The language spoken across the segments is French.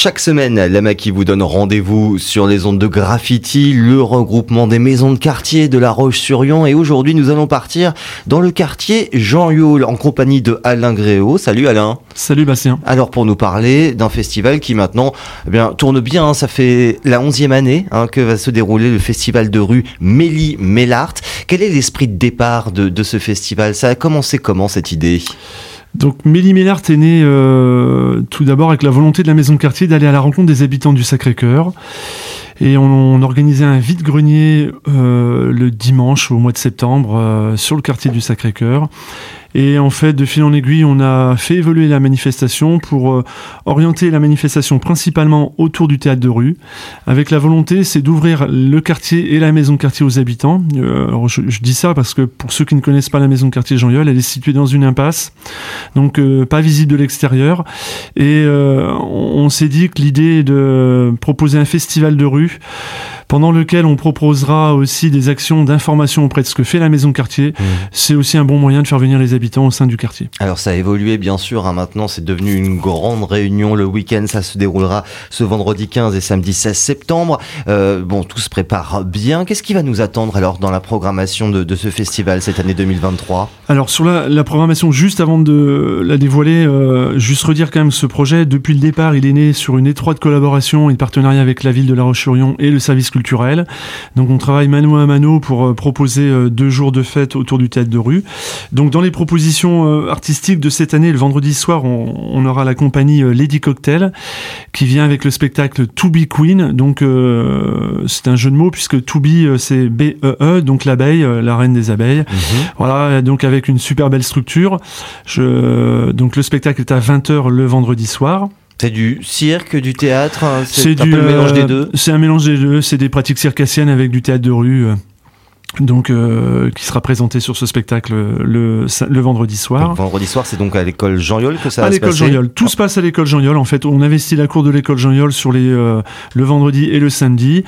Chaque semaine, la qui vous donne rendez-vous sur les ondes de graffiti, le regroupement des maisons de quartier de La Roche-sur-Yon. Et aujourd'hui, nous allons partir dans le quartier Jean Yol en compagnie de Alain Gréau. Salut Alain. Salut Bastien. Alors pour nous parler d'un festival qui maintenant eh bien, tourne bien, hein. ça fait la onzième année hein, que va se dérouler le festival de rue Méli Mélart. Quel est l'esprit de départ de, de ce festival? Ça a commencé comment cette idée? Donc Mélie Mélart est née euh, tout d'abord avec la volonté de la maison de quartier d'aller à la rencontre des habitants du Sacré-Cœur. Et on, organisait un vide-grenier euh, le dimanche au mois de septembre euh, sur le quartier du Sacré-Cœur. Et en fait, de fil en aiguille, on a fait évoluer la manifestation pour euh, orienter la manifestation principalement autour du théâtre de rue, avec la volonté, c'est d'ouvrir le quartier et la maison de quartier aux habitants. Euh, je, dis ça parce que pour ceux qui ne connaissent pas la maison de quartier Jean elle est située dans une impasse, donc euh, pas visible de l'extérieur. Et on s'est dit que l'idée de proposer un festival de rue pendant lequel on proposera aussi des actions d'information auprès de ce que fait la maison quartier. Mmh. C'est aussi un bon moyen de faire venir les habitants au sein du quartier. Alors ça a évolué bien sûr, hein. maintenant c'est devenu une grande réunion le week-end, ça se déroulera ce vendredi 15 et samedi 16 septembre. Euh, bon, tout se prépare bien. Qu'est-ce qui va nous attendre alors dans la programmation de, de ce festival cette année 2023 Alors sur la, la, programmation, juste avant de la dévoiler, euh, juste redire quand même ce projet, depuis le départ il est né sur une étroite collaboration et partenariat avec la ville de La Et le service culturel. Donc on travaille mano à mano pour euh, proposer euh, deux jours de fête autour du théâtre de rue. Donc dans les propositions euh, artistiques de cette année, le vendredi soir, on, aura la compagnie Lady Cocktail qui vient avec le spectacle To Be Queen. Donc c'est un jeu de mots puisque To Be c'est B E donc l'abeille, la reine des abeilles. Mhm. Voilà, donc avec une super belle structure. Je, donc le spectacle est à 20h le vendredi soir. C'est du cirque, du théâtre hein, C'est un peu le mélange des deux C'est un mélange des deux. C'est des pratiques circassiennes avec du théâtre de rue. Euh donc euh, qui sera présenté sur ce spectacle le, le vendredi soir. vendredi soir, c'est donc à l'école Jean-Yol que ça va se passer. Jean-Yol. Tout se passe à l'école Jean-Yol. En fait, on investit la cour de l'école Jean-Yol sur les euh, le vendredi et le samedi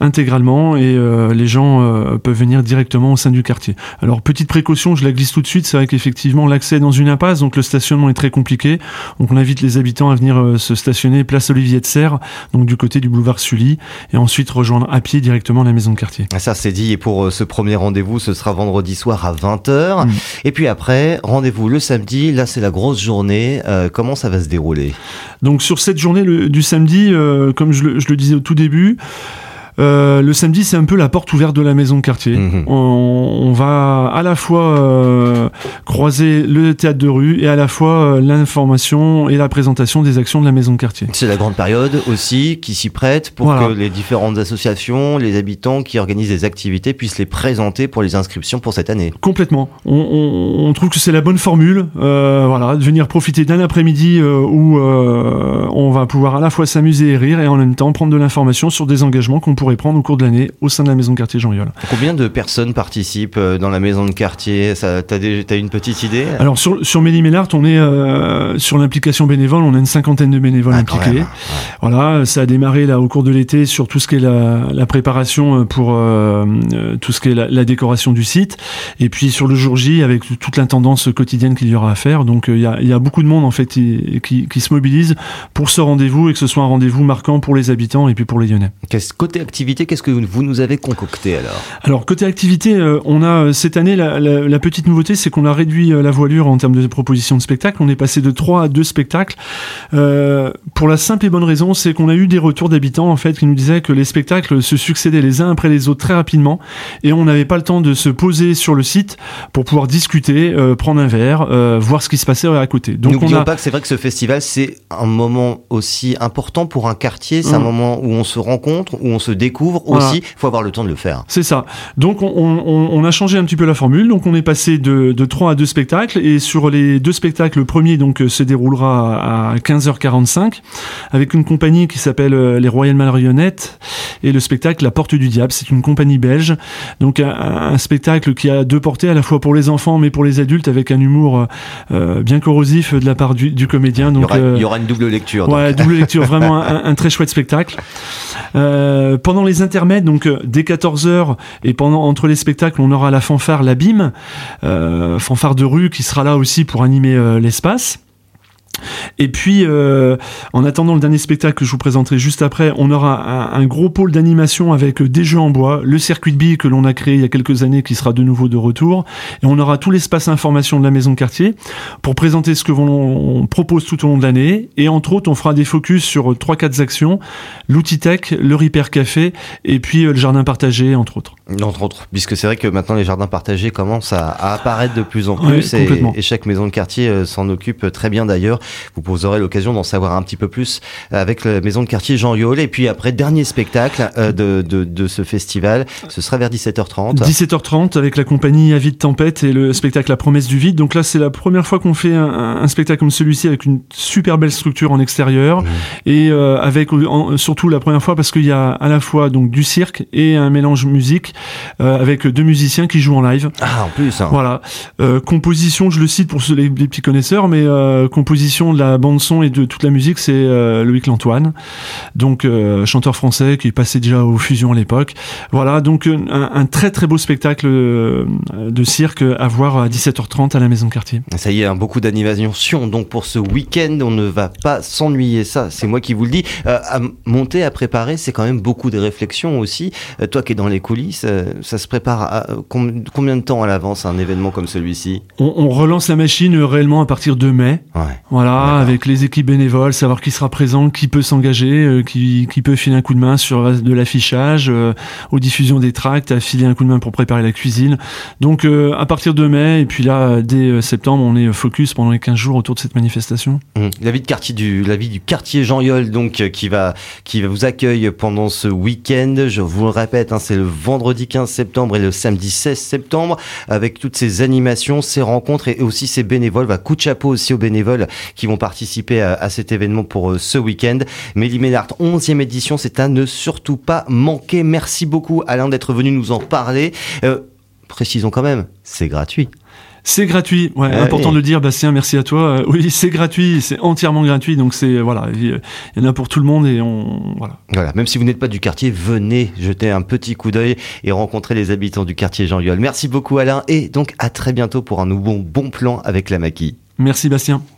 intégralement, et euh, les gens euh, peuvent venir directement au sein du quartier. Alors petite précaution, je la glisse tout de suite. C'est vrai qu'effectivement l'accès est dans une impasse, donc le stationnement est très compliqué. Donc on invite les habitants à venir se stationner place Olivier de Serre, donc du côté du boulevard Sully, et ensuite rejoindre à pied directement la maison de quartier. Ah, ça c'est dit. Et pour ce premier rendez-vous, ce sera vendredi soir à 20h. Mm. Et puis après, rendez-vous le samedi. Là, c'est la grosse journée. Euh, comment ça va se dérouler? Donc sur cette journée du samedi, euh, comme je le, disais au tout début, euh, le samedi, c'est un peu la porte ouverte de la maison de quartier. Mhm. On, va à la fois euh, croiser le théâtre de rue et à la fois euh, l'information et la présentation des actions de la maison de quartier. C'est la grande période aussi qui s'y prête pour que les différentes associations, les habitants qui organisent des activités puissent les présenter pour les inscriptions pour cette année. Complètement. On, trouve que c'est la bonne formule. voilà, de venir profiter d'un après-midi où on va pouvoir à la fois s'amuser et rire et en même temps prendre de l'information sur des engagements qu'on pourrait prendre au cours de l'année au sein de la maison de quartier Jean Yol. Combien de personnes participent euh, dans la maison de quartier? Tu as, une petite idée? Alors sur, sur Mélimélart, on est euh, sur l'implication bénévole, on a une cinquantaine de bénévoles ah, impliqués. Voilà, ça a démarré là au cours de l'été sur tout ce qui est la, la préparation euh, pour tout ce qui est la, décoration du site, et puis sur le jour J avec toute l'intendance quotidienne qu'il y aura à faire. Donc il y a, y, a, beaucoup de monde en fait qui, qui, qui se mobilise pour ce rendez-vous et que ce soit un rendez-vous marquant pour les habitants et puis pour les Lyonnais. Côté qu'est-ce que vous nous avez concocté alors Alors côté activité, euh, on a euh, cette année la, petite nouveauté, c'est qu'on a réduit euh, la voilure en termes de propositions de spectacles. On est passé de 3 à 2 spectacles. pour la simple et bonne raison, c'est qu'on a eu des retours d'habitants en fait qui nous disaient que les spectacles se succédaient les uns après les autres très rapidement et on n'avait pas le temps de se poser sur le site pour pouvoir discuter, prendre un verre, voir ce qui se passait à côté. Donc N'oublions a... pas que c'est vrai que ce festival c'est un moment aussi important pour un quartier, c'est un mmh. moment où on se rencontre, où on se découvre aussi. Il faut avoir le temps de le faire. C'est ça. Donc on, on, on, a changé un petit peu la formule. Donc on est passé de, de 3 à 2 spectacles. Et sur les deux spectacles, le premier donc se déroulera à 15h45 avec une compagnie qui s'appelle euh, les Royal Marionnettes et le spectacle La Porte du Diable. C'est une compagnie belge. Donc un, spectacle qui a deux portées à la fois pour les enfants mais pour les adultes avec un humour euh, bien corrosif de la part du, du comédien. Donc, il y, aura, une double lecture. Ouais, double lecture. Vraiment un, un, très chouette spectacle. Euh, pendant les intermèdes, donc euh, dès 14h et pendant entre les spectacles, on aura la fanfare, l'abîme, euh, fanfare de rue qui sera là aussi pour animer l'espace. Et puis, euh, en attendant le dernier spectacle que je vous présenterai juste après, on aura un, gros pôle d'animation avec des jeux en bois, le circuit de billes que l'on a créé il y a quelques années qui sera de nouveau de retour, et on aura tout l'espace information de la maison de quartier pour présenter ce que l'on propose tout au long de l'année. Et entre autres, on fera des focus sur trois quatre actions l'outil tech, le Repair Café, et puis euh, le jardin partagé, entre autres. Entre autres, puisque c'est vrai que maintenant les jardins partagés commencent à, apparaître de plus en plus, et, et, chaque maison de quartier euh, s'en occupe très bien d'ailleurs. Vous aurez l'occasion d'en savoir un petit peu plus avec la maison de quartier Jean Yol. Et puis après, dernier spectacle euh, de, de, de, ce festival, ce sera vers 17h30. 17h30 avec la compagnie Avis Tempête et le spectacle La promesse du vide. Donc là, c'est la première fois qu'on fait un, un, spectacle comme celui-ci avec une super belle structure en extérieur mmh. et euh, avec surtout la première fois parce qu'il y a à la fois donc du cirque et un mélange musique euh, avec deux musiciens qui jouent en live. Ah, en plus. Hein. Voilà. composition, je le cite pour ceux, les, les petits connaisseurs, mais composition de la bande son et de toute la musique, c'est euh, Loïc Lantoine, donc euh, chanteur français qui passé déjà aux fusions à l'époque. Voilà, donc euh, un, très très beau spectacle de cirque à voir à 17h30 à la Maison de Quartier. Ça y est, hein, beaucoup d'animation donc pour ce week-end, on ne va pas s'ennuyer. Ça, c'est moi qui vous le dis. à monter, à préparer, c'est quand même beaucoup de réflexion aussi. toi qui es dans les coulisses, ça se prépare à, combien de temps à l'avance un événement comme celui-ci? On, on, relance la machine réellement à partir de mai. Ouais. Voilà, avec les équipes bénévoles, savoir qui sera présent, qui peut s'engager, euh, qui, qui, peut filer un coup de main sur de l'affichage, euh, aux diffusions des tracts, à filer un coup de main pour préparer la cuisine. Donc euh, à partir de mai, et puis là, dès septembre, on est focus pendant les 15 jours autour de cette manifestation. Mmh. La vie de quartier du, la vie du quartier Jean Yol, donc, qui va, qui va vous accueillir pendant ce week-end. Je vous le répète, hein, c'est le vendredi 15 septembre et le samedi 16 septembre, avec toutes ces animations, ces rencontres et aussi ces bénévoles. Va bah, coup de chapeau aussi aux bénévoles qui vont participer à, cet événement pour euh, ce week-end. Mélie Ménard, 11e édition, c'est à ne surtout pas manquer. Merci beaucoup Alain d'être venu nous en parler. Euh, précisons quand même, c'est gratuit. C'est gratuit, ouais, important de le dire, Bastien, merci à toi. Euh, oui, c'est gratuit, c'est entièrement gratuit, donc c'est voilà, il y en a pour tout le monde et on voilà. Voilà, même si vous n'êtes pas du quartier, venez jeter un petit coup d'œil et rencontrer les habitants du quartier Jean Yol. Merci beaucoup Alain et donc à très bientôt pour un nouveau bon plan avec la maquille. Merci Bastien.